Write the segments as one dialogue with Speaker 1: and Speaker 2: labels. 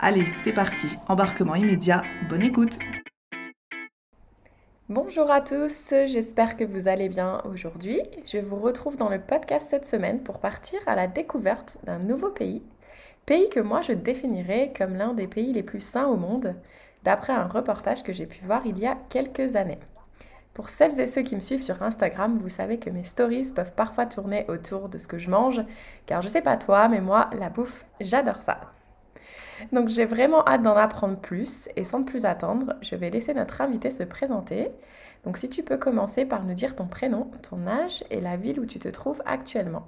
Speaker 1: Allez, c'est parti, embarquement immédiat, bonne écoute
Speaker 2: Bonjour à tous, j'espère que vous allez bien aujourd'hui. Je vous retrouve dans le podcast cette semaine pour partir à la découverte d'un nouveau pays, pays que moi je définirais comme l'un des pays les plus sains au monde, d'après un reportage que j'ai pu voir il y a quelques années. Pour celles et ceux qui me suivent sur Instagram, vous savez que mes stories peuvent parfois tourner autour de ce que je mange, car je sais pas toi, mais moi, la bouffe, j'adore ça. Donc j'ai vraiment hâte d'en apprendre plus et sans plus attendre, je vais laisser notre invité se présenter. Donc si tu peux commencer par nous dire ton prénom, ton âge et la ville où tu te trouves actuellement.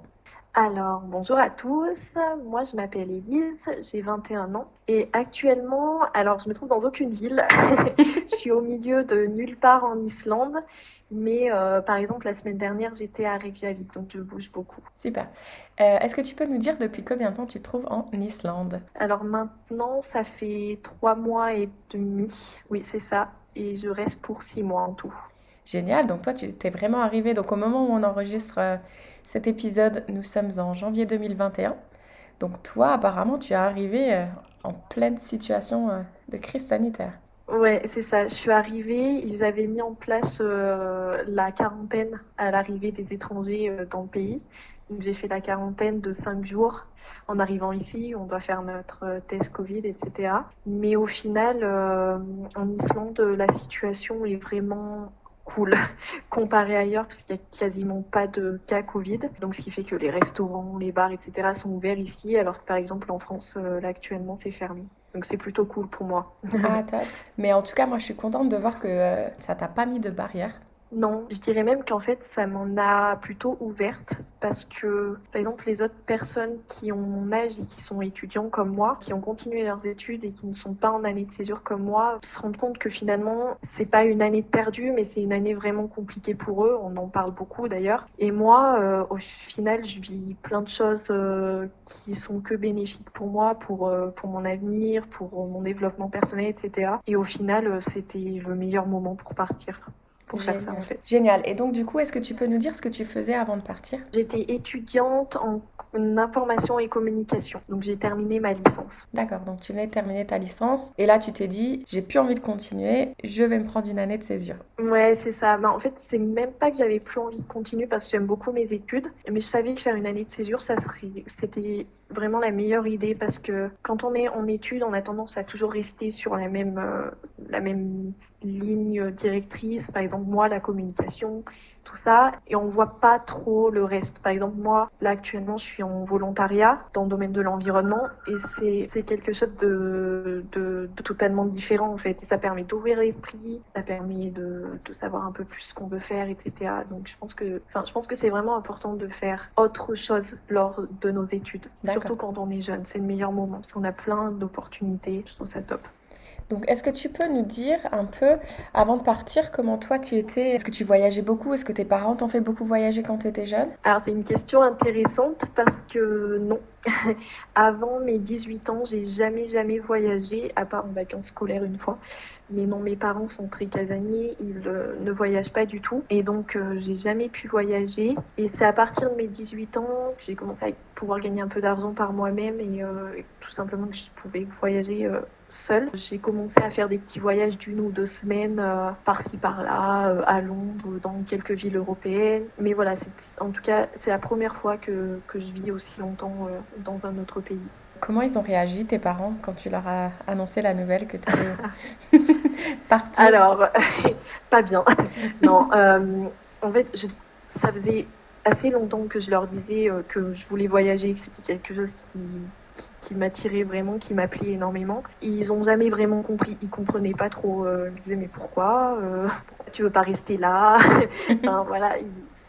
Speaker 3: Alors, bonjour à tous. Moi, je m'appelle Elise, j'ai 21 ans. Et actuellement, alors, je me trouve dans aucune ville. je suis au milieu de nulle part en Islande. Mais euh, par exemple, la semaine dernière, j'étais à Reykjavik, donc je bouge beaucoup.
Speaker 2: Super. Euh, est-ce que tu peux nous dire depuis combien de temps tu te trouves en Islande?
Speaker 3: Alors maintenant, ça fait trois mois et demi. Oui, c'est ça. Et je reste pour six mois en tout.
Speaker 2: Génial. Donc toi, tu t'es vraiment arrivé. Donc au moment où on enregistre euh, cet épisode, nous sommes en janvier 2021. Donc toi, apparemment, tu es arrivé en pleine situation de crise sanitaire.
Speaker 3: Ouais, c'est ça. Je suis arrivée, ils avaient mis en place euh, la quarantaine à l'arrivée des étrangers euh, dans le pays. Donc j'ai fait la quarantaine de cinq jours. En arrivant ici, on doit faire notre euh, test Covid, etc. Mais au final, en Islande, la situation est vraiment cool comparé ailleurs parce qu'il n'y a quasiment pas de cas Covid. Donc ce qui fait que les restaurants, les bars, etc. sont ouverts ici alors que par exemple en France, là actuellement, c'est fermé. Donc c'est plutôt cool pour moi.
Speaker 2: Ah, top. Mais en tout cas, moi je suis contente de voir que euh, ça t'a pas mis de barrière.
Speaker 3: Non, je dirais même qu'en fait, ça m'en a plutôt ouverte parce que, par exemple, les autres personnes qui ont mon âge et qui sont étudiants comme moi, qui ont continué leurs études et qui ne sont pas en année de césure comme moi, se rendent compte que finalement, c'est pas une année de perdu, mais c'est une année vraiment compliquée pour eux. On en parle beaucoup d'ailleurs. Et moi, euh, au final, je vis plein de choses euh, qui sont que bénéfiques pour moi, pour, euh, pour mon avenir, pour mon développement personnel, etc. Et au final, c'était le meilleur moment pour partir pour
Speaker 2: Génial.
Speaker 3: faire ça en fait.
Speaker 2: Génial. Et donc du coup, est-ce que tu peux nous dire ce que tu faisais avant de partir?
Speaker 3: J'étais étudiante en information et communication. Donc j'ai terminé ma licence.
Speaker 2: D'accord, donc tu venais de terminer ta licence et là tu t'es dit j'ai plus envie de continuer, je vais me prendre une année de césure.
Speaker 3: Ouais, c'est ça. Ben, en fait, c'est même pas que j'avais plus envie de continuer parce que j'aime beaucoup mes études, mais je savais que faire une année de césure, ça serait c'était vraiment la meilleure idée parce que quand on est en études, on a tendance à toujours rester sur la même euh, la même ligne directrice. Par exemple, moi, la communication, tout ça, et on voit pas trop le reste. Par exemple, moi, là actuellement, je suis en volontariat dans le domaine de l'environnement et c'est quelque chose de, de, de, totalement différent en fait. Et ça permet d'ouvrir l'esprit, ça permet de, de, savoir un peu plus ce qu'on veut faire, etc. Donc je pense que, enfin, je pense que c'est vraiment important de faire autre chose lors de nos études, surtout quand on est jeune. C'est le meilleur moment parce qu'on a plein d'opportunités. Je trouve ça top.
Speaker 2: Donc, est-ce que tu peux nous dire un peu, avant de partir, comment toi tu étais? Est-ce que tu voyageais beaucoup? Est-ce que tes parents t'ont fait beaucoup voyager quand tu étais jeune?
Speaker 3: Alors, c'est une question intéressante parce que non. avant mes 18 ans, j'ai jamais, jamais voyagé, à part en vacances scolaires une fois. Mais non, mes parents sont très casaniers, ils euh, ne voyagent pas du tout. Et donc, euh, j'ai jamais pu voyager. Et c'est à partir de mes 18 ans que j'ai commencé à pouvoir gagner un peu d'argent par moi-même et euh, tout simplement que je pouvais voyager seule. J'ai commencé à faire des petits voyages d'une ou deux semaines euh, par-ci par-là, euh, à Londres, dans quelques villes européennes. Mais voilà, en tout cas, c'est la première fois que, que, je vis aussi longtemps euh, dans un autre pays.
Speaker 2: Comment ils ont réagi, tes parents, quand tu leur as annoncé la nouvelle que tu allais partir?
Speaker 3: Alors, pas bien. non, en fait, je, ça faisait assez longtemps que je leur disais que je voulais voyager, que c'était quelque chose qui, qui, m'attirait vraiment, qui m'appelait énormément. Ils ont jamais vraiment compris, ils comprenaient pas trop. Euh, ils me disaient mais pourquoi, pourquoi tu veux pas rester là enfin, voilà,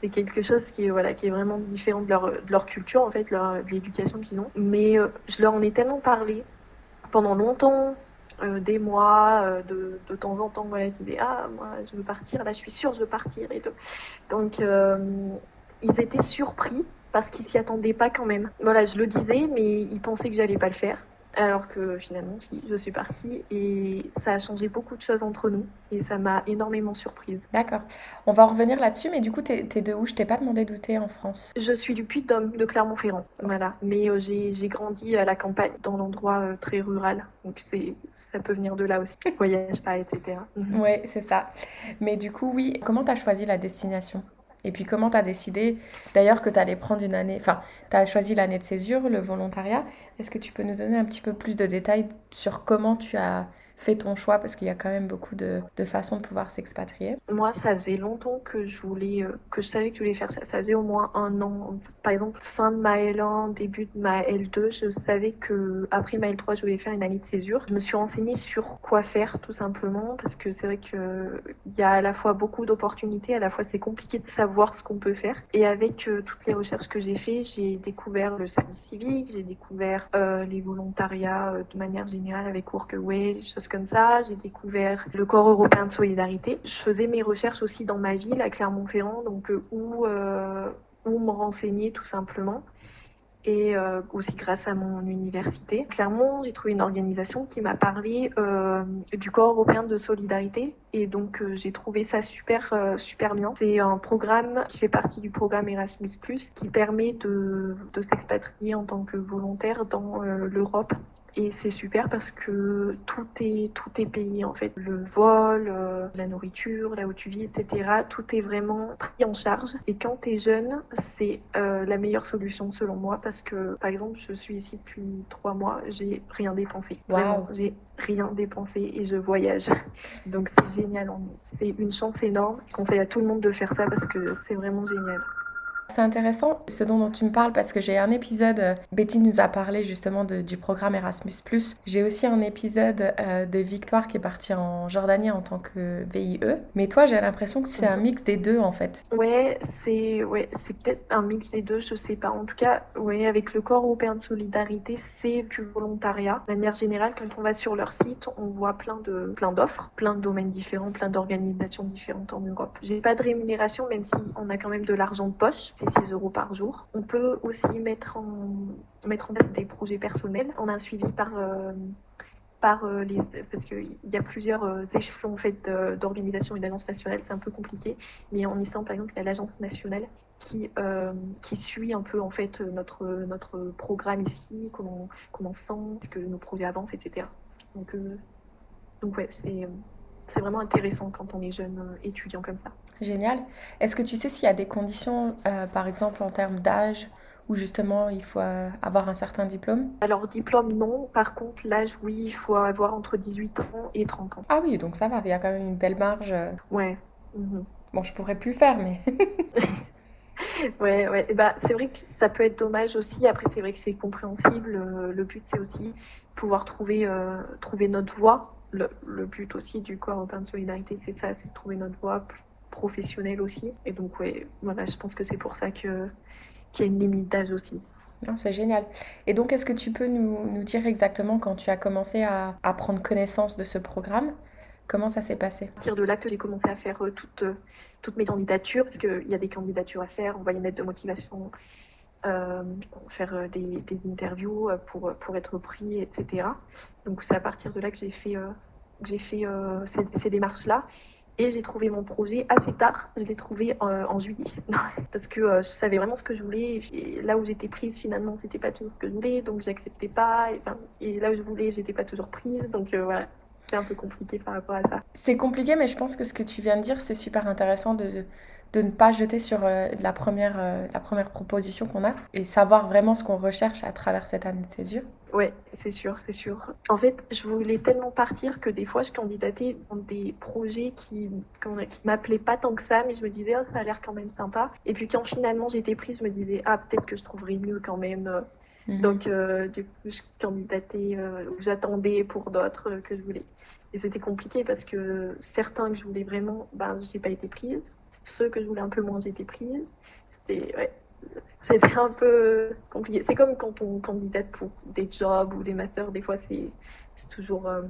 Speaker 3: c'est quelque chose qui est voilà qui est vraiment différent de leur, de leur culture en fait, leur, de l'éducation qu'ils ont. Mais je leur en ai tellement parlé pendant longtemps euh, des mois, euh, de, de, temps en temps, voilà, je disais ah moi je veux partir, là je suis sûre je veux partir et tout. Donc euh, ils étaient surpris parce qu'ils s'y attendaient pas quand même. Voilà, je le disais, mais ils pensaient que j'allais pas le faire. Alors que finalement, je suis partie et ça a changé beaucoup de choses entre nous et ça m'a énormément surprise.
Speaker 2: D'accord. On va revenir là-dessus, mais du coup, t'es es de où? Je t'ai pas demandé d'où t'es en France.
Speaker 3: Je suis du Puy-de-Dôme, de Clermont-Ferrand. Voilà. Mais euh, j'ai grandi à la campagne, dans l'endroit euh, très rural. Donc c'est ça peut venir de là aussi. Voyage pas, etc.
Speaker 2: Oui, c'est ça. Mais du coup, oui, comment tu as choisi la destination? Et puis comment tu as décidé d'ailleurs que tu allais prendre une année, enfin, tu as choisi l'année de césure, le volontariat. Est-ce que tu peux nous donner un petit peu plus de détails sur comment tu as fais ton choix parce qu'il y a quand même beaucoup de, de façons de pouvoir s'expatrier
Speaker 3: Moi, ça faisait longtemps que je voulais, euh, que je savais que je voulais faire ça. Ça faisait au moins un an. Par exemple, fin de ma L1, début de ma L2, je savais que après ma L3, je voulais faire une année de césure. Je me suis renseignée sur quoi faire, tout simplement, parce que c'est vrai que il y a à la fois beaucoup d'opportunités, à la fois c'est compliqué de savoir ce qu'on peut faire. Et avec euh, toutes les recherches que j'ai fait, j'ai découvert le service civique, j'ai découvert euh, les volontariats de manière générale avec Workaway, des choses comme ça. J'ai découvert le corps européen de solidarité. Je faisais mes recherches aussi dans ma ville, à Clermont-Ferrand, donc euh, où, euh, où me renseigner tout simplement et euh, aussi grâce à mon université. Clairement, j'ai trouvé une organisation qui m'a parlé du corps européen de solidarité et donc j'ai trouvé ça super super bien. C'est un programme qui fait partie du programme Erasmus+ qui permet de s'expatrier en tant que volontaire dans l'Europe et c'est super parce que tout est tout est payé en fait le vol la nourriture là où tu vis etc tout est vraiment pris en charge et quand tu es jeune c'est la meilleure solution selon moi parce que, par exemple, je suis ici depuis trois mois, j'ai rien dépensé. Vraiment, j'ai rien dépensé et je voyage. Donc c'est génial. C'est une chance énorme. Je conseille à tout le monde de faire ça parce que c'est vraiment génial.
Speaker 2: C'est intéressant ce dont, tu me parles parce que j'ai un épisode, euh, Betty nous a parlé justement du programme Erasmus ⁇ J'ai aussi un épisode euh, de Victoire qui est partie en Jordanie en tant que VIE. Mais toi, j'ai l'impression que c'est un mix des deux en fait.
Speaker 3: Ouais, c'est ouais, peut-être un mix des deux, je sais pas. En tout cas, ouais, avec le corps européen de solidarité, c'est du volontariat. De manière générale, quand on va sur leur site, on voit plein de plein d'offres, plein de domaines différents, plein d'organisations différentes en Europe. J'ai pas de rémunération, même si on a quand même de l'argent de poche c'est 6 euros par jour. On peut aussi mettre en, mettre en place des projets personnels. On a un suivi par, euh, par euh, les. Parce qu'il y a plusieurs euh, échelons en fait, d'organisation et d'agence nationale, c'est un peu compliqué. Mais en Islande, par exemple, il y a l'agence nationale qui, qui suit un peu en fait notre, notre programme ici, comment, comment on sent, ce que nos projets avancent, etc. Donc, donc ouais, c'est c'est vraiment intéressant quand on est jeune euh, étudiant comme ça.
Speaker 2: Génial. Est-ce que tu sais s'il y a des conditions, euh, par exemple en termes d'âge, où justement il faut euh, avoir un certain diplôme?
Speaker 3: Alors diplôme non, par contre l'âge oui, il faut avoir entre 18 ans et 30 ans.
Speaker 2: Ah oui, donc ça va, il y a quand même une belle marge.
Speaker 3: Ouais. Mhm.
Speaker 2: Bon, je pourrais plus le faire, mais...
Speaker 3: ouais, ouais. bah, c'est vrai que ça peut être dommage aussi. Après, c'est vrai que c'est compréhensible. Le but, c'est aussi pouvoir trouver, trouver notre voie le, le, but aussi du corps européen de solidarité, c'est ça, c'est de trouver notre voie professionnelle aussi. Et donc, ouais, voilà, je pense que c'est pour ça que qu'il y a une limite d'âge aussi.
Speaker 2: C'est génial. Et donc, est-ce que tu peux nous, nous, dire exactement quand tu as commencé à, à prendre connaissance de ce programme Comment ça s'est passé?
Speaker 3: À partir de là que j'ai commencé à faire euh, toutes, euh, toutes mes candidatures, parce qu'il y a des candidatures à faire, on va y mettre de motivation, euh, faire euh, des, interviews pour, pour être pris, etc. Donc c'est à partir de là que j'ai fait, euh, j'ai fait euh, ces, démarches-là. Et j'ai trouvé mon projet assez tard. Je l'ai trouvé en, juillet. Parce que euh, je savais vraiment ce que je voulais. Et là où j'étais prise, finalement, c'était pas toujours ce que je voulais. Donc j'acceptais pas. Et, là où je voulais, j'étais pas toujours prise. Donc voilà. C'est un peu compliqué par rapport à ça.
Speaker 2: C'est compliqué, mais je pense que ce que tu viens de dire, c'est super intéressant de, de ne pas jeter sur euh, la, première, euh, la première proposition qu'on a et savoir vraiment ce qu'on recherche à travers cette année de césure.
Speaker 3: Ouais, c'est sûr, c'est sûr. En fait, je voulais tellement partir que des fois, je candidatais dans des projets qui, qui m'appelaient pas tant que ça, mais je me disais, oh, ça a l'air quand même sympa. Et puis quand finalement j'étais prise, je me disais, ah, peut-être que je trouverais mieux quand même. Mhm. Donc, euh, du coup, je candidatais ou j'attendais pour d'autres que je voulais. Et c'était compliqué parce que certains que je voulais vraiment, ben, j'ai pas été prise ceux que je voulais un peu moins, j'étais prise. C'était ouais, un peu compliqué. C'est comme quand on candidate pour des jobs ou des masters, des fois c'est toujours. Euh,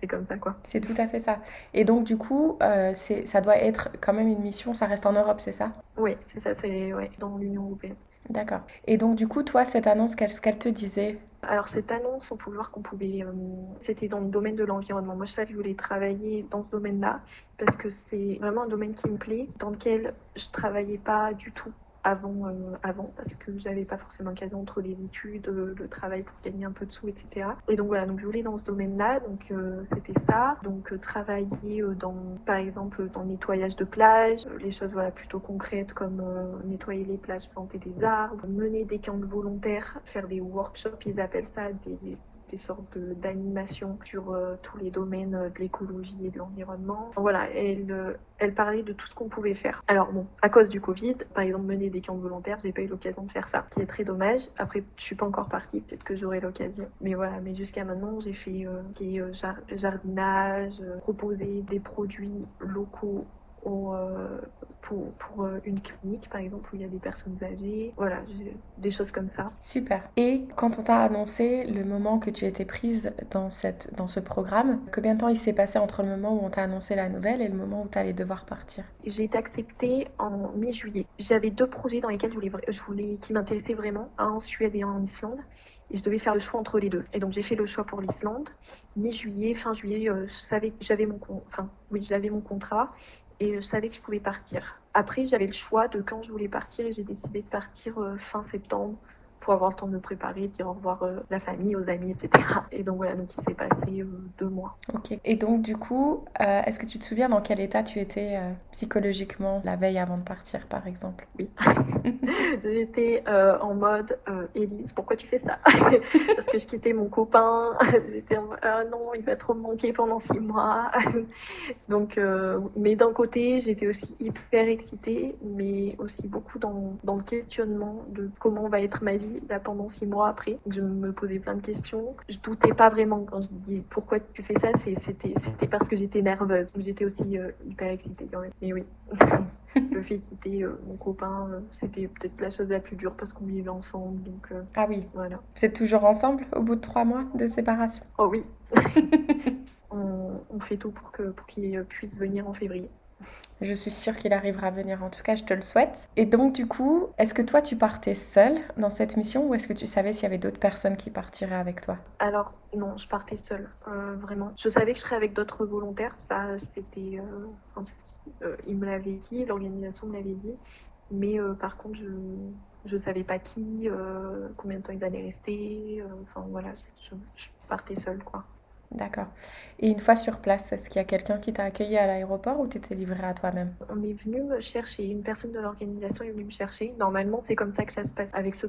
Speaker 3: c'est comme ça quoi.
Speaker 2: C'est tout à fait ça. Et donc du coup, euh, ça doit être quand même une mission, ça reste en Europe, c'est ça?
Speaker 3: Oui, c'est ça, c'est ouais, dans l'Union européenne.
Speaker 2: D'accord. Et donc du coup, toi, cette annonce, qu'elle te disait?
Speaker 3: Alors cette annonce, on pouvait voir qu'on pouvait, euh, c'était dans le domaine de l'environnement. Moi, je savais que je voulais travailler dans ce domaine-là parce que c'est vraiment un domaine qui me plaît, dans lequel je travaillais pas du tout avant, euh, avant parce que j'avais pas forcément l'occasion entre les études, euh, le travail pour gagner un peu de sous, etc. Et donc voilà, donc je voulais dans ce domaine-là, donc euh, c'était ça. Donc travailler dans, par exemple, dans le nettoyage de plage, les choses voilà plutôt concrètes comme nettoyer les plages, planter des arbres, mener des camps volontaires, faire des workshops, ils appellent ça des des sortes d'animations sur euh, tous les domaines euh, de l'écologie et de l'environnement. Voilà, elle, euh, elle parlait de tout ce qu'on pouvait faire. Alors bon, à cause du Covid, par exemple mener des camps volontaires, j'ai pas eu l'occasion de faire ça, ce qui est très dommage. Après, je suis pas encore partie, peut-être que j'aurai l'occasion. Mais voilà, mais jusqu'à maintenant, j'ai fait euh, jardinage, proposer des produits locaux euh, pour, pour, euh, une clinique, par exemple, où il y a des personnes âgées. Voilà, des choses comme ça.
Speaker 2: Super. Et quand on t'a annoncé le moment que tu étais prise dans, cette, dans ce programme, combien de temps il s'est passé entre le moment où on t'a annoncé la nouvelle et le moment où tu allais devoir partir?
Speaker 3: J'ai été acceptée en mi-juillet. J'avais deux projets dans lesquels je voulais, je voulais qui m'intéressaient vraiment, un en Suède et un en Islande et je devais faire le choix entre les deux. Et donc j'ai fait le choix pour l'Islande. Mi-juillet, fin juillet, euh, je savais que j'avais mon, enfin, oui, j'avais mon contrat et je savais que je pouvais partir. Après, j'avais le choix de quand je voulais partir et j'ai décidé de partir euh, fin septembre pour avoir le temps de me préparer, dire au revoir euh, à la famille, aux amis, etc. Et donc voilà, donc il s'est passé euh, deux mois.
Speaker 2: Ok. Et donc du coup, euh, est-ce que tu te souviens dans quel état tu étais psychologiquement la veille avant de partir, par exemple?
Speaker 3: Oui. J'étais en mode Élise, pourquoi tu fais ça? Parce que je quittais mon copain. J'étais en mode non, il va trop me manquer pendant six mois. donc, mais d'un côté, j'étais aussi hyper excitée, mais aussi beaucoup dans, dans le questionnement de comment va être ma vie là pendant six mois après. Je me posais plein de questions. Je doutais pas vraiment quand je dis pourquoi tu fais ça. C'était c'était parce que j'étais nerveuse. J'étais aussi euh, hyper excitée quand même. Mais oui. le fait de quitter euh, mon copain, euh, c'était peut-être la chose la plus dure parce qu'on vivait ensemble. Donc,
Speaker 2: ah oui. Voilà. Vous êtes toujours ensemble au bout de trois mois de séparation?
Speaker 3: Oh oui. on, on, fait tout pour qu'il pour qu'il puisse venir en février.
Speaker 2: Je suis sûre qu'il arrivera à venir, en tout cas je te le souhaite. Et donc du coup, est-ce que toi tu partais seule dans cette mission ou est-ce que tu savais s'il y avait d'autres personnes qui partiraient avec toi?
Speaker 3: Alors non, je partais seule, euh, vraiment. Je savais que je serais avec d'autres volontaires, ça c'était... Euh, euh, il me l'avait dit, l'organisation me l'avait dit, mais par contre je ne savais pas qui, combien de temps ils allaient rester, enfin voilà, je, je partais seule quoi.
Speaker 2: D'accord. Et une fois sur place, est-ce qu'il y a quelqu'un qui t'a accueilli à l'aéroport ou t'étais livré à toi-même?
Speaker 3: On est venu me chercher, une personne de l'organisation est venue me chercher. Normalement, c'est comme ça que ça se passe. Avec ce,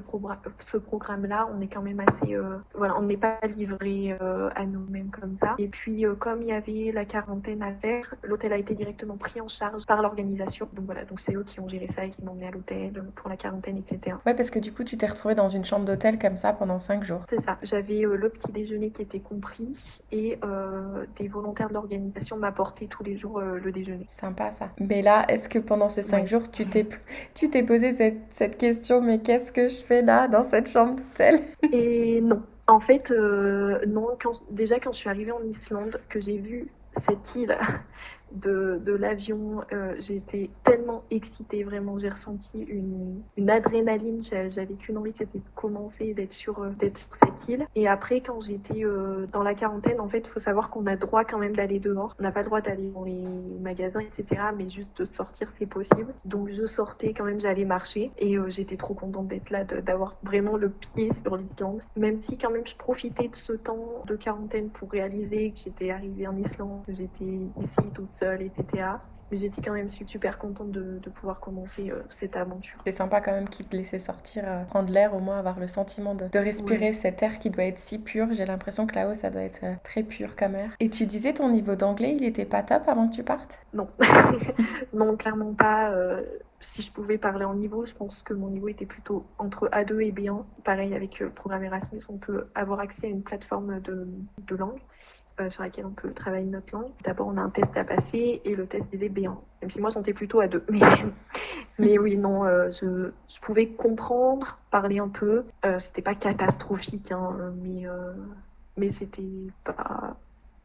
Speaker 3: ce programme-là, on est quand même assez... Euh, voilà, on n'est pas livré euh, à nous-mêmes comme ça. Et puis, euh, comme il y avait la quarantaine à faire, l'hôtel a été directement pris en charge par l'organisation. Donc voilà, donc c'est eux qui ont géré ça et qui m'ont emmené à l'hôtel pour la quarantaine, etc.
Speaker 2: Ouais, parce que du coup, tu t'es retrouvé dans une chambre d'hôtel comme ça pendant cinq jours.
Speaker 3: C'est ça. J'avais le petit déjeuner qui était compris et euh, des volontaires de l'organisation m'apportaient tous les jours euh, le déjeuner.
Speaker 2: Sympa ça. Mais là, est-ce que pendant ces cinq jours, tu t'es, tu t'es posé cette, cette question, mais qu'est-ce que je fais là dans cette chambre d'hôtel?
Speaker 3: Et non. En fait, euh, non. Quand, déjà, quand je suis arrivée en Islande, que j'ai vu cette île de, de l'avion, euh, j'ai été tellement excitée, vraiment, j'ai ressenti une, une adrénaline, j'avais qu'une envie, c'était de commencer, d'être sur, euh, d'être sur cette île. Et après, quand j'étais euh, dans la quarantaine, en fait, faut savoir qu'on a droit quand même d'aller dehors. On n'a pas le droit d'aller dans les magasins, etc., mais juste de sortir, c'est possible. Donc, je sortais quand même, j'allais marcher, et euh, j'étais trop contente d'être là, d'avoir vraiment le pied sur l'Islande. Même si quand même je profitais de ce temps de quarantaine pour réaliser que j'étais arrivée en Islande, que j'étais ici toute seule, etc. Mais j'étais quand même super contente de, de pouvoir commencer euh, cette aventure.
Speaker 2: C'est sympa quand même qu'ils te laissaient sortir, euh, prendre l'air, au moins avoir le sentiment de, de respirer
Speaker 3: Ouais.
Speaker 2: cet air qui doit être si pur. J'ai l'impression que là-haut, ça doit être euh, très pur comme air. Et tu disais ton niveau d'anglais, il était pas top avant que tu partes?
Speaker 3: Non, non, clairement pas. si je pouvais parler en niveau, je pense que mon niveau était plutôt entre A2 et B1. Pareil avec le programme Erasmus, on peut avoir accès à une plateforme de, de langue euh, sur laquelle on peut travailler notre langue. D'abord, on a un test à passer et le test disait B1. Même si moi, j'étais plutôt A2. Mais, mais oui, non, euh, je, je pouvais comprendre, parler un peu. Euh, c'était pas catastrophique, hein, mais, mais c'était pas,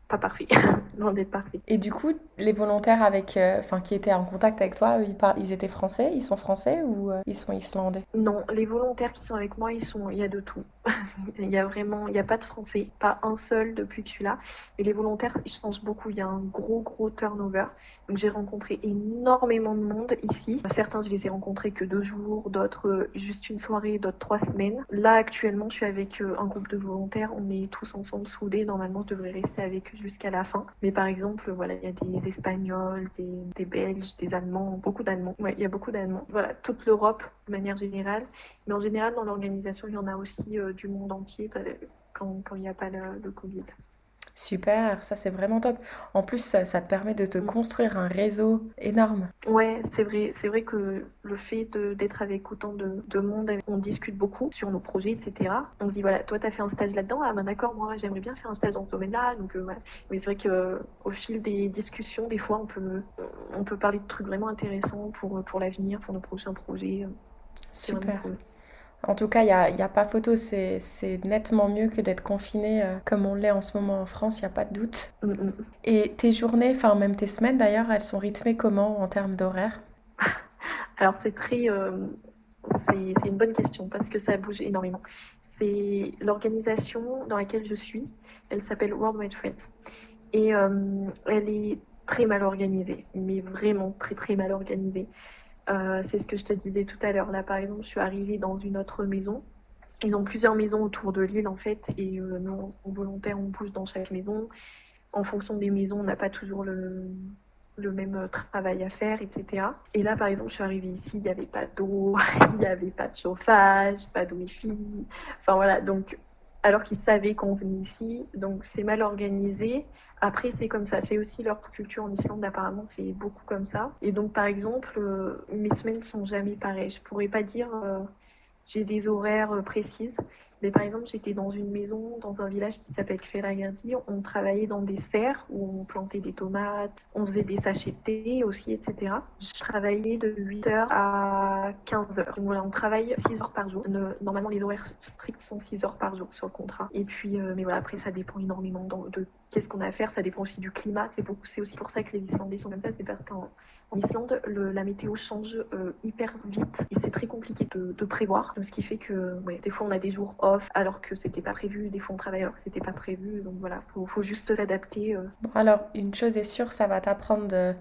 Speaker 3: pas parfait. Loin d'être parfait.
Speaker 2: Et du coup, les volontaires avec, euh, qui étaient en contact avec toi, eux, ils, parlent, ils étaient français, ils sont français ou euh, ils sont islandais?
Speaker 3: Non, les volontaires qui sont avec moi, ils sont, il y a de tout. il y a vraiment, il n'y a pas de français, pas un seul depuis que je suis là. Et les volontaires, ils changent beaucoup. Il y a un gros, gros turnover. Donc j'ai rencontré énormément de monde ici. Certains, je les ai rencontrés que deux jours, d'autres euh, juste une soirée, d'autres trois semaines. Là, actuellement, je suis avec euh, un groupe de volontaires. On est tous ensemble soudés. Normalement, je devrais rester avec eux jusqu'à la fin. Mais par exemple, voilà, il y a des Espagnols, des, des Belges, des Allemands, beaucoup d'Allemands. Ouais, il y a beaucoup d'Allemands. Voilà, toute l'Europe de manière générale. Mais en général, dans l'organisation, il y en a aussi euh, du monde entier euh, quand quand il n'y a pas le, le Covid.
Speaker 2: Super, ça c'est vraiment top. En plus, ça, ça te permet de te
Speaker 3: Mm.
Speaker 2: construire un réseau énorme.
Speaker 3: Ouais, c'est vrai. C'est vrai que le fait de- d'être avec autant de, de monde, on discute beaucoup sur nos projets, etc. On se dit, voilà, toi, tu as fait un stage là-dedans? Ah, ben d'accord, moi, j'aimerais bien faire un stage dans ce domaine-là. Donc, euh. Mais c'est vrai qu'au fil des discussions, des fois, on peut, on peut parler de trucs vraiment intéressants pour, pour l'avenir, pour nos prochains projets.
Speaker 2: Super. En tout cas, il n'y a, y a pas photo, c'est, nettement mieux que d'être confiné euh, comme on l'est en ce moment en France, il n'y a pas de doute.
Speaker 3: Mm, mm.
Speaker 2: Et tes journées, enfin même tes semaines d'ailleurs, elles sont rythmées comment en termes d'horaire?
Speaker 3: Alors, c'est très, euh, c'est c'est une bonne question parce que ça bouge énormément. C'est l'organisation dans laquelle je suis. Elle s'appelle World Wide Friends et euh, elle est très mal organisée, mais vraiment très très mal organisée. Euh, c'est ce que je te disais tout à l'heure. Là, par exemple, je suis arrivée dans une autre maison. Ils ont plusieurs maisons autour de l'île en fait, et euh, nous, en volontaire, on bouge dans chaque maison. En fonction des maisons, on n'a pas toujours le, le même euh, travail à faire, etc. Et là, par exemple, je suis arrivée ici, il n'y avait pas d'eau, il n'y avait pas de chauffage, pas de wifi. Enfin voilà, donc alors qu'ils savaient qu'on venait ici, donc c'est mal organisé. Après, c'est comme ça, c'est aussi leur culture en Islande, apparemment, c'est beaucoup comme ça. Et donc, par exemple, euh, mes semaines sont jamais pareilles. Je pourrais pas dire euh, j'ai des horaires euh, précises. Mais par exemple, j'étais dans une maison, dans un village qui s'appelle Kferagardi. On travaillait dans des serres où on plantait des tomates, on faisait des sachets de thé aussi, etc. Je travaillais de 8h à 15h. Donc voilà, on travaille 6 heures par jour. Normalement, les horaires stricts sont 6 heures par jour sur le contrat. Et puis, euh, mais voilà, après, ça dépend énormément de, qu'est-ce qu'on a à faire. Ça dépend aussi du climat. C'est aussi pour ça que les Islandais sont comme ça. C'est parce qu'en en Islande, la météo change euh, hyper vite et c'est très compliqué de, prévoir. Ce qui fait que des fois on a des jours alors que c'était pas prévu, des fois on travaille alors que c'était pas prévu. Donc voilà, faut, faut juste s'adapter. euh.
Speaker 2: Bon, alors, une chose est sûre, ça va t'apprendre de-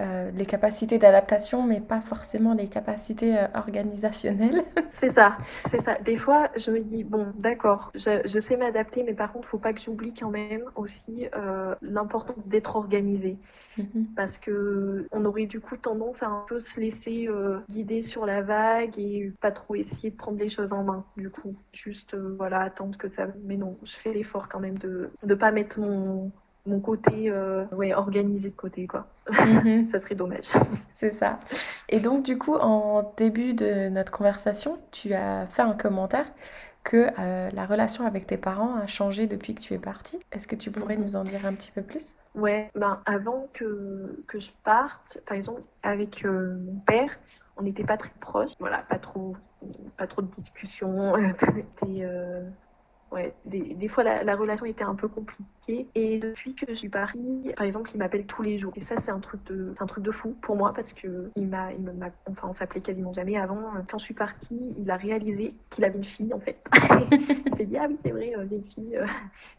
Speaker 2: euh, les capacités d'adaptation, mais pas forcément les capacités euh, organisationnelles.
Speaker 3: C'est ça, c'est ça. Des fois, je me dis bon, d'accord, je, je sais m'adapter, mais par contre, faut pas que j'oublie quand même aussi euh, l'importance d'être organisé.
Speaker 2: Mhm.
Speaker 3: parce que on aurait du coup tendance à un peu se laisser guider sur la vague et pas trop essayer de prendre les choses en main du coup juste voilà attendre que ça mais non je fais l'effort quand même de de pas mettre mon mon côté euh, ouais organisé de côté quoi
Speaker 2: Mhm.
Speaker 3: ça serait dommage
Speaker 2: C'est ça. Et donc, du coup, en début de notre conversation, tu as fait un commentaire que euh, la relation avec tes parents a changé depuis que tu es partie. Est-ce que tu pourrais
Speaker 3: Mhm.
Speaker 2: nous en dire un petit peu plus?
Speaker 3: ouais ben avant que que je parte par exemple avec euh, mon père on n'était pas très proches voilà pas trop pas trop de discussions C'était, euh, ouais, des, des fois la, la, relation était un peu compliquée. Et depuis que je suis partie, par exemple, il m'appelle tous les jours. Et ça, c'est un truc de, un truc de fou pour moi parce que il m'a, il m'a, enfin, on s'appelait quasiment jamais avant. Quand je suis partie, il a réalisé qu'il avait une fille en fait. il s'est dit ah oui c'est vrai, euh, j'ai une fille euh,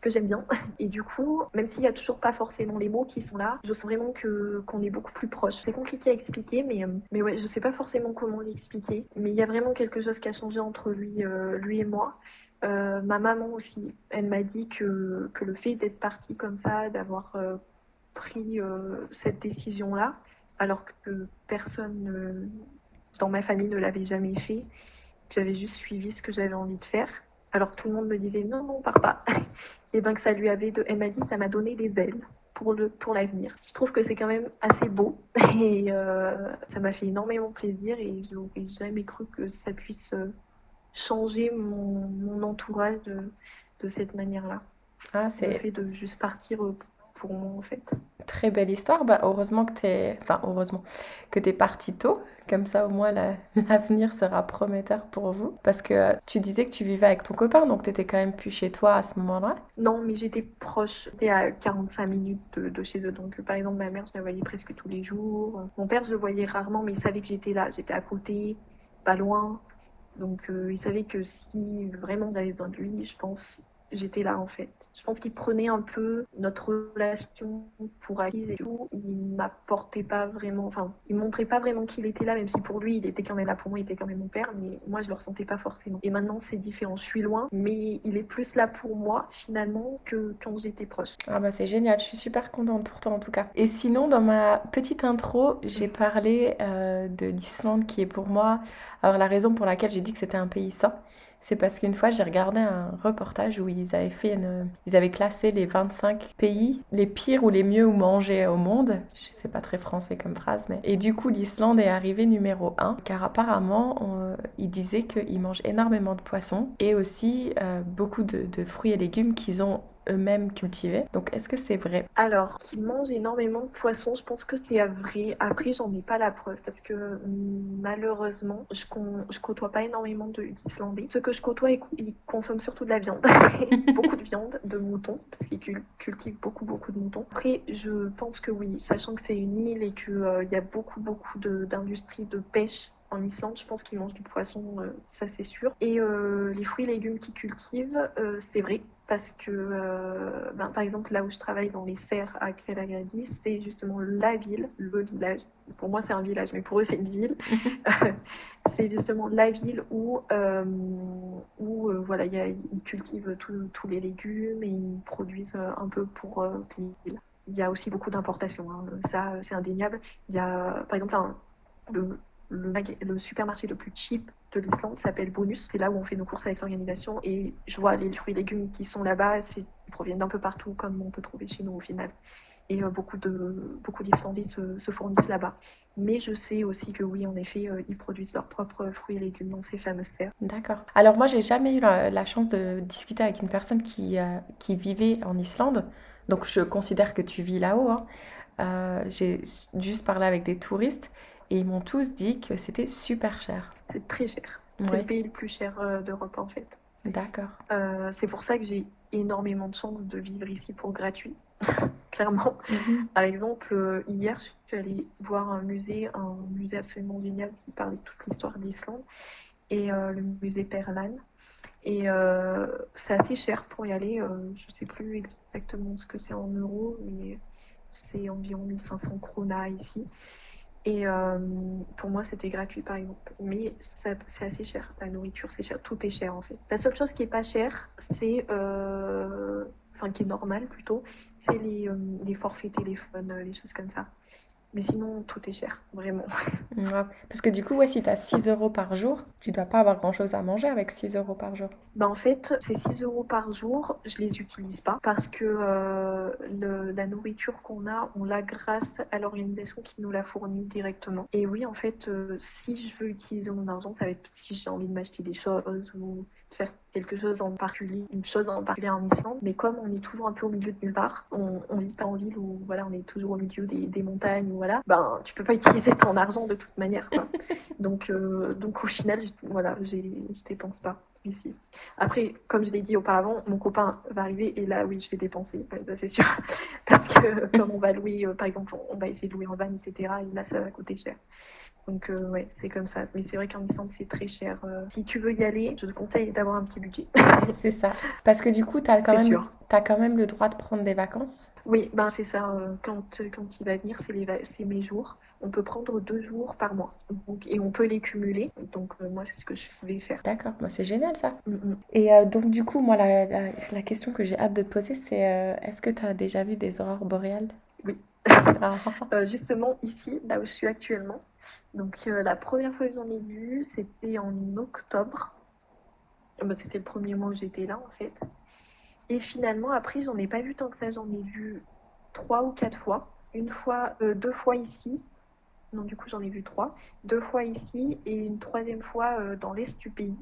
Speaker 3: que j'aime bien. Et du coup, même s'il y a toujours pas forcément les mots qui sont là, je sens vraiment que qu'on est beaucoup plus proche. C'est compliqué à expliquer, mais mais ouais, je sais pas forcément comment l'expliquer. Mais il y a vraiment quelque chose qui a changé entre lui, lui et moi. Euh, ma maman aussi, elle m'a dit que, que le fait d'être partie comme ça, d'avoir euh, pris euh, cette décision-là, alors que personne dans ma famille ne l'avait jamais fait, j'avais juste suivi ce que j'avais envie de faire, alors tout le monde me disait non, non, pars pas. Et bien que ça lui avait, elle m'a dit, ça m'a donné des ailes pour pour l'avenir. Je trouve que c'est quand même assez beau et ça m'a fait énormément plaisir et j'aurais jamais cru que ça puisse changer mon, mon entourage de, de cette manière-là. Ah, c'est le fait de juste partir euh, pour moi en fait.
Speaker 2: Très belle histoire. Bah, heureusement que tu es enfin heureusement que tu es parti tôt. Comme ça au moins l'avenir sera prometteur pour vous parce que tu disais que tu vivais avec ton copain donc tu étais quand même plus chez toi à ce moment-là.
Speaker 3: Non, mais j'étais proche, j'étais à 45 minutes de, de, chez eux. Donc par exemple ma mère, je la voyais presque tous les jours. Mon père, je le voyais rarement mais il savait que j'étais là, j'étais à côté, pas loin. Donc euh, il savait que si vraiment j'avais besoin de lui, je pense j'étais là en fait. Je pense qu'il prenait un peu notre relation pour acquise et tout. Il m'apportait pas vraiment, enfin, il montrait pas vraiment qu'il était là, même si pour lui il était quand même là pour moi, il était quand même mon père, mais moi je le ressentais pas forcément. Et maintenant c'est différent, je suis loin, mais il est plus là pour moi finalement que quand j'étais proche.
Speaker 2: Ah bah c'est génial, je suis super contente pour toi en tout cas. Et sinon dans ma petite intro, j'ai parlé euh, de l'Islande qui est pour moi, alors la raison pour laquelle j'ai dit que c'était un pays sain c'est parce qu'une fois j'ai regardé un reportage où ils avaient fait ils avaient classé les 25 pays les pires ou les mieux où manger au monde. Je sais pas très français comme phrase mais et du coup l'Islande est arrivée numéro 1 car apparemment on... ils disaient qu'ils mangent énormément de poissons et aussi euh, beaucoup de fruits et légumes qu'ils ont eux-mêmes cultivés. Donc est-ce que c'est vrai?
Speaker 3: Alors, qu'ils mangent énormément de poissons, je pense que c'est vrai. Après, j'en ai pas la preuve parce que mm, malheureusement, je, je côtoie pas énormément d'Islandais. Ce que je côtoie, ils consomment surtout de la viande. beaucoup de viande, de moutons, parce qu'ils cultivent beaucoup, beaucoup de moutons. Après, je pense que oui, sachant que c'est une île et qu'il euh, y a beaucoup, beaucoup d'industries de, pêche en Islande, je pense qu'ils mangent du poisson, euh, ça c'est sûr. Et euh, les fruits et légumes qu'ils cultivent, c'est vrai, parce que, euh, ben, par exemple, là où je travaille dans les serres à Krelagadi, c'est justement la ville, le village. Pour moi, c'est un village, mais pour eux, c'est une ville. c'est justement la ville où, euh, où euh, voilà, y a, ils cultivent tous les légumes et ils produisent un peu pour l'île. Il y a aussi beaucoup d'importations, hein. ça, c'est indéniable. Il y a, par exemple, un, le, le, supermarché le plus cheap de l'Islande s'appelle Bonus. C'est là où on fait nos courses avec l'organisation et je vois les fruits et légumes qui sont là-bas, ils proviennent d'un peu partout comme on peut trouver chez nous au final. Et euh, beaucoup de beaucoup d'Islandais se, fournissent là-bas. Mais je sais aussi que oui, en effet, euh, ils produisent leurs propres fruits et légumes dans ces fameuses serres.
Speaker 2: D'accord. Alors moi, j'ai jamais eu la, chance de discuter avec une personne qui, euh, qui vivait en Islande. Donc je considère que tu vis là-haut. Hein. j'ai juste parlé avec des touristes et ils m'ont tous dit que c'était super cher.
Speaker 3: C'est très cher. C'est le pays le plus cher euh, d'Europe en fait.
Speaker 2: D'accord.
Speaker 3: Euh, c'est pour ça que j'ai énormément de chance de vivre ici pour gratuit, clairement. Mhm. Par exemple, euh, hier, je suis allée voir un musée, un musée absolument génial qui parle de toute l'histoire d'Islande, et le musée Perlan. Et c'est assez cher pour y aller. je ne sais plus exactement ce que c'est en euros, mais c'est environ 1500 kronas ici. Et euh, pour moi, c'était gratuit, par exemple. Mais c'est assez cher. La nourriture, c'est cher. Tout est cher, en fait. La seule chose qui est pas chère, c'est... Euh, enfin, qui est normale, plutôt, c'est les, euh, les forfaits téléphone, les choses comme ça. Mais sinon, tout est cher, vraiment.
Speaker 2: Parce que du coup, ouais, si tu as 6 euros par jour, tu dois pas avoir grand-chose à manger avec 6 euros par jour.
Speaker 3: Bah en fait, ces 6 euros par jour, je les utilise pas parce que euh, le, la nourriture qu'on a, on l'a grâce à l'organisation qui nous la fournit directement. Et oui, en fait, euh, si je veux utiliser mon argent, ça va être si j'ai envie de m'acheter des choses ou de faire quelque chose en particulier, une chose en particulier en Islande. Mais comme on est toujours un peu au milieu de nulle part, on, on vit pas en ville où voilà, on est toujours au milieu des, des montagnes, ou voilà, ben tu peux pas utiliser ton argent de toute manière. Quoi. donc, euh, donc au final, voilà, je dépense pas ici. Après, comme je l'ai dit auparavant, mon copain va arriver et là, oui, je vais dépenser, c'est sûr. Parce que comme on va louer, euh, par exemple, on va essayer de louer en van, etc. Et là, ça va coûter cher. Donc euh, ouais, c'est comme ça. Mais c'est vrai qu'en Islande, c'est très cher. Euh. si tu veux y aller, je te conseille d'avoir un petit budget.
Speaker 2: c'est ça. Parce que du coup, tu as, quand même, as quand même le droit de prendre des vacances
Speaker 3: Oui, ben c'est ça. Euh, quand, quand il va venir, c'est mes jours. On peut prendre deux jours par mois. Donc, et on peut les cumuler. Donc moi, c'est ce que je vais faire.
Speaker 2: D'accord, moi bah, c'est génial ça. Mm, mm. Et donc du coup, moi, la, la, question que j'ai hâte de te poser, c'est est-ce que tu as déjà vu des aurores boréales?
Speaker 3: Oui. Ah. justement, ici, là où je suis actuellement, donc euh, la première fois que j'en ai vu, c'était en octobre. Euh, bah, c'était le premier mois où j'étais là en fait. Et finalement, après, j'en ai pas vu tant que ça. J'en ai vu trois ou quatre fois. Une fois, euh, deux fois ici. Non, du coup, j'en ai vu trois. Deux fois ici et une troisième fois dans l'est du pays.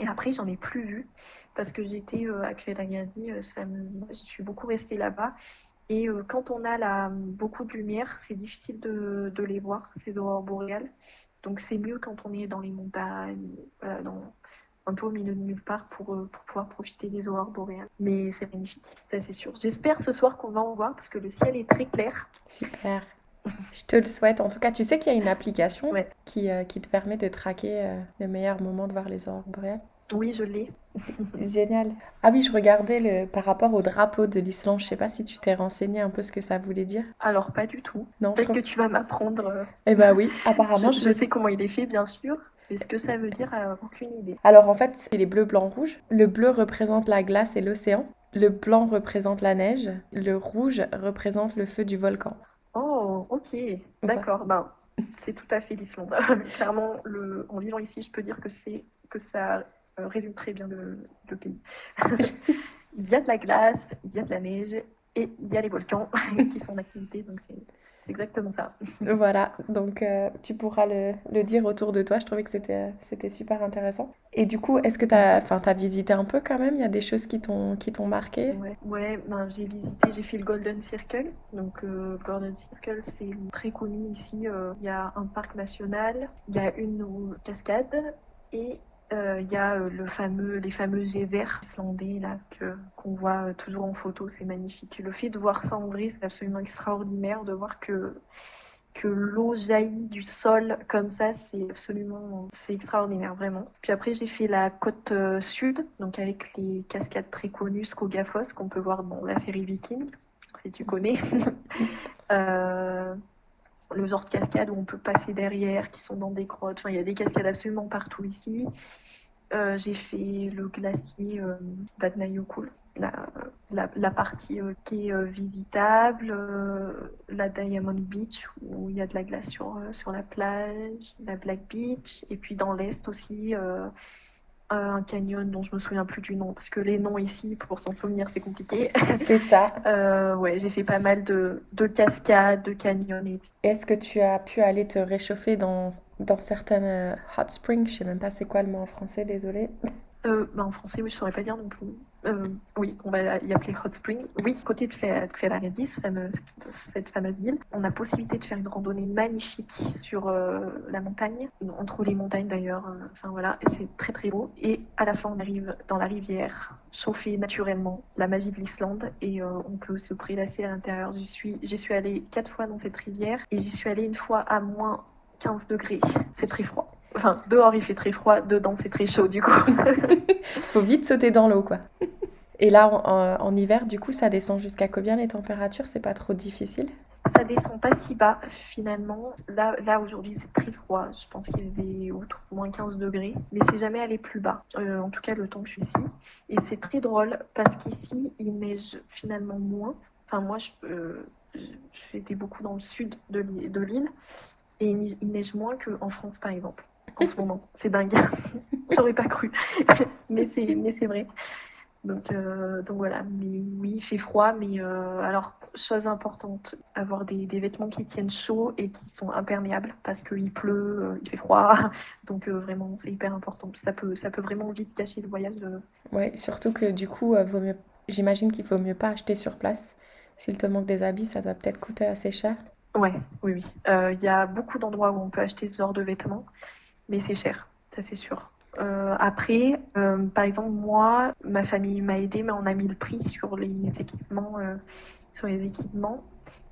Speaker 3: Et après, j'en ai plus vu parce que j'étais à Kvedagadi. je suis beaucoup restée là-bas. Et euh, quand on a la, beaucoup de lumière, c'est difficile de, de, les voir, ces aurores boréales. Donc c'est mieux quand on est dans les montagnes, dans, un peu au milieu de nulle part pour, euh, pour pouvoir profiter des aurores boréales. Mais c'est magnifique, ça c'est sûr. J'espère ce soir qu'on va en voir parce que le ciel est très clair.
Speaker 2: Super. Je te le souhaite. En tout cas, tu sais qu'il y a une application qui, euh, qui, te permet de traquer le meilleur moment de voir les aurores boréales
Speaker 3: oui, je l'ai.
Speaker 2: Génial. Ah oui, je regardais le, par rapport au drapeau de l'Islande. Je sais pas si tu t'es renseigné un peu ce que ça voulait dire.
Speaker 3: Alors, pas du tout. Non, Peut-être que tu vas m'apprendre. Euh.
Speaker 2: Eh bah oui, apparemment.
Speaker 3: je, sais comment il est fait, bien sûr. Mais ce que ça veut dire, euh, aucune idée.
Speaker 2: Alors, en fait, c'est les bleus, blancs, rouges. Le bleu représente la glace et l'océan. Le blanc représente la neige. Le rouge représente le feu du volcan.
Speaker 3: Oh, ok. D'accord. Ben, c'est tout à fait l'Islande. Clairement, le... en vivant ici, je peux dire que c'est que ça résume très bien le, pays. il y a de la glace, il y a de la neige et il y a les volcans qui sont en activité. Donc c'est exactement ça.
Speaker 2: Voilà, donc euh, tu pourras le, le, dire autour de toi. Je trouvais que c'était, c'était super intéressant. Et du coup, est-ce que tu as, visité un peu quand même? Il y a des choses qui t'ont, qui t'ont marqué?
Speaker 3: Ouais, ouais ben, j'ai visité, j'ai fait le Golden Circle. Donc, euh, Golden Circle, c'est très connu ici. Il y a un parc national, il y a une cascade et euh, il y a euh, le fameux, les fameux geysers islandais là, qu'on voit euh, toujours en photo, c'est magnifique. Le fait de voir ça en vrai, c'est absolument extraordinaire, de voir que, que l'eau jaillit du sol comme ça, c'est absolument c'est extraordinaire, vraiment. Puis après, j'ai fait la côte sud, donc avec les cascades très connues, Skogafoss, qu'on peut voir dans la série Viking, si tu connais. le genre de cascade où on peut passer derrière, qui sont dans des grottes. Enfin, il y a des cascades absolument partout ici. Euh, j'ai fait le glacier euh, Vatnajökull, la, la, partie euh, qui est euh, visitable, la Diamond Beach où il y a de la glace sur, sur la plage, la Black Beach, et puis dans l'est aussi un canyon dont je me souviens plus du nom parce que les noms ici pour s'en souvenir c'est compliqué.
Speaker 2: C'est ça.
Speaker 3: euh, ouais, j'ai fait pas mal de, de cascades, de canyons.
Speaker 2: Est-ce que tu as pu aller te réchauffer dans, dans certaines euh, hot springs? Je sais même pas c'est quoi le mot en français, désolé.
Speaker 3: Euh, bah en français, oui, je saurais pas dire non plus. Euh, oui, on va y appeler Hot Spring. Oui, côté de fameuse, cette fameuse ville, on a possibilité de faire une randonnée magnifique sur euh, la montagne, entre les montagnes d'ailleurs. Enfin voilà, c'est très très beau. Et à la fin, on arrive dans la rivière, chauffée naturellement, la magie de l'Islande, et on peut se prélasser à l'intérieur. J'y suis, j'y suis allée quatre fois dans cette rivière, et j'y suis allée une fois à moins 15 degrés. C'est très froid. Enfin, dehors il fait très froid, dedans c'est très chaud du coup.
Speaker 2: Faut vite sauter dans l'eau quoi. Et là, en, hiver, du coup, ça descend jusqu'à combien les températures? C'est pas trop difficile?
Speaker 3: Ça descend pas si bas finalement. Là, là aujourd'hui, c'est très froid. Je pense qu'il faisait autour moins 15 degrés, mais c'est jamais allé plus bas. Euh, en tout cas, le temps que je suis ici. Et c'est très drôle parce qu'ici, il neige finalement moins. Enfin, moi, euh, j'étais beaucoup dans le sud de l'île et il neige moins qu'en France, par exemple en ce moment. C'est dingue. J'aurais pas cru. mais c'est mais c'est vrai. Donc, euh, donc voilà, mais oui, il fait froid, mais euh, alors, chose importante, avoir des, des, vêtements qui tiennent chaud et qui sont imperméables parce qu'il pleut, euh, il fait froid, donc vraiment, c'est hyper important. Ça peut, ça peut vraiment vite cacher le voyage.
Speaker 2: Ouais, surtout que du coup, vaut mieux, j'imagine qu'il faut mieux pas acheter sur place. S'il te manque des habits, ça doit peut-être coûter assez cher.
Speaker 3: Ouais, oui, oui. Il y a beaucoup d'endroits où on peut acheter ce genre de vêtements, mais c'est cher, ça c'est sûr. Euh, après, euh, par exemple, moi, ma famille m'a aidé, mais on a mis le prix sur les équipements, euh, sur les équipements,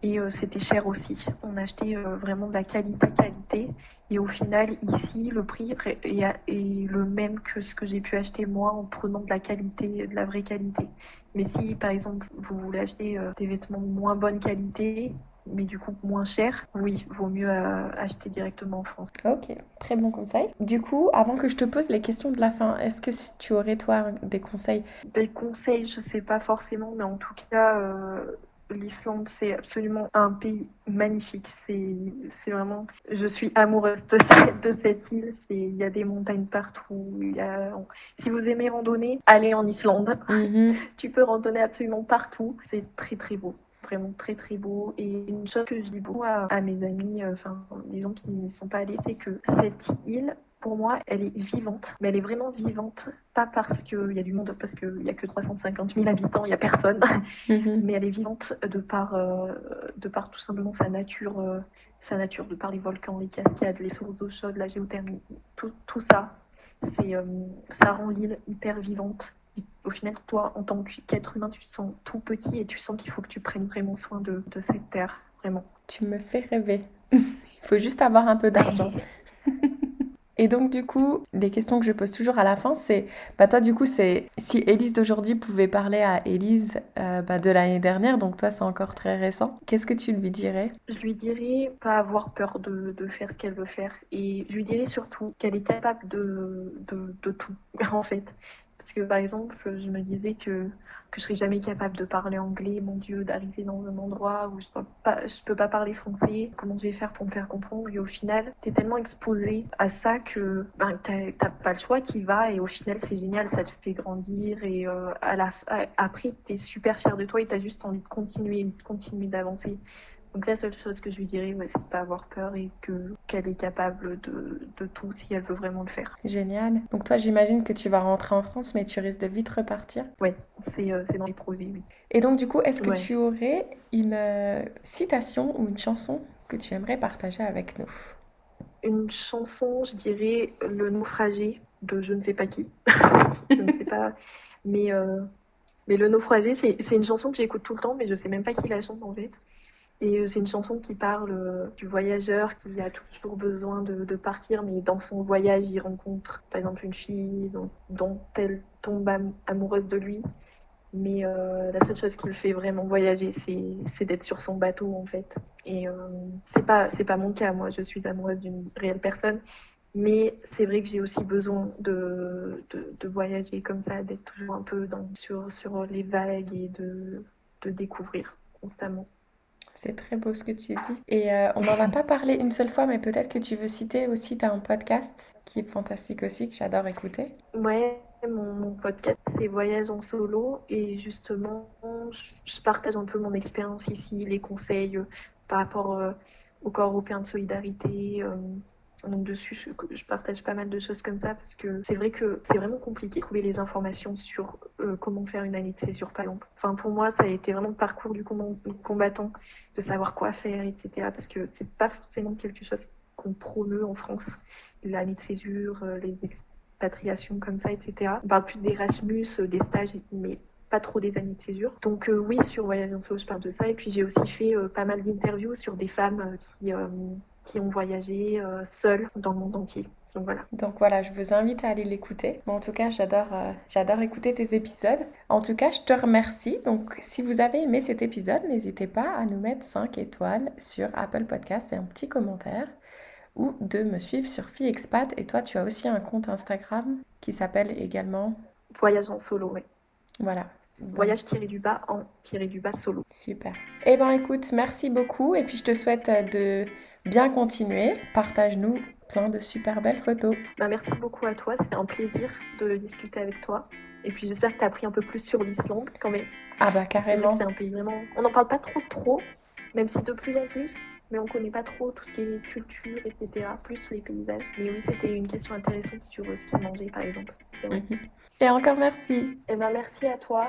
Speaker 3: et c'était cher aussi. On achetait vraiment de la qualité, qualité, et au final, ici, le prix est, est le même que ce que j'ai pu acheter moi en prenant de la qualité, de la vraie qualité. Mais si, par exemple, vous voulez acheter des vêtements de moins bonne qualité, mais du coup moins cher, oui, vaut mieux euh, acheter directement en France.
Speaker 2: Ok, très bon conseil. Du coup, avant que je te pose les questions de la fin, est-ce que tu aurais toi des conseils?
Speaker 3: Des conseils, je sais pas forcément, mais en tout cas, euh, l'Islande c'est absolument un pays magnifique. C'est, vraiment, je suis amoureuse de cette, de cette île. Il y a des montagnes partout. Il y a, si vous aimez randonner, allez en Islande.
Speaker 2: Mhm.
Speaker 3: Tu peux randonner absolument partout. C'est très très beau vraiment très très beau. Et une chose que je dis beaucoup à, à mes amis, euh, enfin les gens qui n'y sont pas allés, c'est que cette île, pour moi, elle est vivante, mais elle est vraiment vivante, pas parce qu'il y a du monde, parce qu'il n'y a que 350 000 habitants, il n'y a personne,
Speaker 2: Mhm.
Speaker 3: mais elle est vivante de par, euh, de par tout simplement sa nature, euh, sa nature, de par les volcans, les cascades, les sources d'eau chaude, la géothermie, tout, tout ça, c'est, euh, ça rend l'île hyper vivante. Au final, toi, en tant qu'être humain, tu te sens tout petit et tu sens qu'il faut que tu prennes vraiment soin de, de cette terre, vraiment.
Speaker 2: Tu me fais rêver. Il faut juste avoir un peu d'argent. Et donc du coup, les questions que je pose toujours à la fin, c'est, bah toi du coup, c'est si Élise d'aujourd'hui pouvait parler à Élise euh, bah, de l'année dernière, donc toi c'est encore très récent, qu'est-ce que tu lui dirais?
Speaker 3: Je lui dirais pas avoir peur de, de faire ce qu'elle veut faire et je lui dirais surtout qu'elle est capable de, de, de tout en fait. Parce que par exemple, je me disais que, que je serais jamais capable de parler anglais, mon Dieu, d'arriver dans un endroit où je je peux pas parler français, comment je vais faire pour me faire comprendre? Et au final, t'es tellement exposé à ça que ben, t'as t'as pas le choix qui va et au final c'est génial, ça te fait grandir et euh, à la, à- après t'es super fier de toi et t'as juste envie de continuer, de continuer d'avancer. Donc la seule chose que je lui dirais, ouais, c'est de pas avoir peur et que qu'elle est capable de, de tout si elle veut vraiment le faire.
Speaker 2: Génial. Donc toi j'imagine que tu vas rentrer en France, mais tu risques de vite repartir.
Speaker 3: Ouais, c'est euh, dans les projets, oui.
Speaker 2: Et donc du coup, est-ce que
Speaker 3: Ouais.
Speaker 2: tu aurais une euh, citation ou une chanson que tu aimerais partager avec nous?
Speaker 3: Une chanson, je dirais Le naufragé de je ne sais pas qui. Je ne sais pas, mais, euh, mais Le naufragé, c'est c'est une chanson que j'écoute tout le temps, mais je sais même pas qui la chante en fait. Et euh, c'est une chanson qui parle euh, du voyageur qui a toujours besoin de, partir, mais dans son voyage, il rencontre par exemple une fille dont, elle tombe am- amoureuse de lui. Mais euh, la seule chose qui le fait vraiment voyager, c'est d'être sur son bateau en fait. Et euh, c'est pas pas mon cas. Moi, je suis amoureuse d'une réelle personne, mais c'est vrai que j'ai aussi besoin de, de voyager comme ça, d'être toujours un peu sur sur les vagues et de de découvrir constamment.
Speaker 2: C'est très beau ce que tu dis. Et euh, on n'en a pas parlé une seule fois, mais peut-être que tu veux citer aussi, tu as un podcast qui est fantastique aussi, que j'adore écouter.
Speaker 3: Ouais, mon, podcast, c'est Voyage en solo. Et justement, je, partage un peu mon expérience ici, les conseils euh, par rapport euh, au corps européen de solidarité. Donc dessus, je, partage pas mal de choses comme ça parce que c'est vrai que c'est vraiment compliqué de trouver les informations sur euh, comment faire une année de césure, par exemple. Enfin, pour moi, ça a été vraiment le parcours du combat- du combattant, de savoir quoi faire, etc. Parce que c'est pas forcément quelque chose qu'on promeut en France, l'année de césure, euh, les expatriations comme ça, etc. On parle plus d'Erasmus, euh, des stages, mais pas trop des années de césure. Donc oui, sur Voyage en solo, je parle de ça. Et puis j'ai aussi fait pas mal d'interviews sur des femmes qui, qui ont voyagé euh, seules dans le monde entier. Donc voilà.
Speaker 2: Donc voilà, je vous invite à aller l'écouter. Bon, en tout cas, j'adore euh, j'adore écouter tes épisodes. En tout cas, je te remercie. Donc, si vous avez aimé cet épisode, n'hésitez pas à nous mettre 5 étoiles sur Apple Podcast et un petit commentaire ou de me suivre sur FiExpat. Et toi, tu as aussi un compte Instagram qui s'appelle également.
Speaker 3: Voyage en solo, oui.
Speaker 2: Voilà.
Speaker 3: Voyage tiré du bas en tiré du bas solo.
Speaker 2: Super. Eh ben écoute, merci beaucoup et puis je te souhaite euh, de bien continuer. Partage-nous plein de super belles photos.
Speaker 3: Bah, merci beaucoup à toi, c'était un plaisir de discuter avec toi. Et puis j'espère que tu as appris un peu plus sur l'Islande quand même.
Speaker 2: Ah bah carrément.
Speaker 3: C'est un pays vraiment. On n'en parle pas trop trop, même si de plus en plus, mais on connaît pas trop tout ce qui est culture, etc. Plus les paysages. Mais oui, c'était une question intéressante sur ce qu'ils mangeaient par exemple.
Speaker 2: Mhm. Et encore merci.
Speaker 3: Et eh ben merci à toi.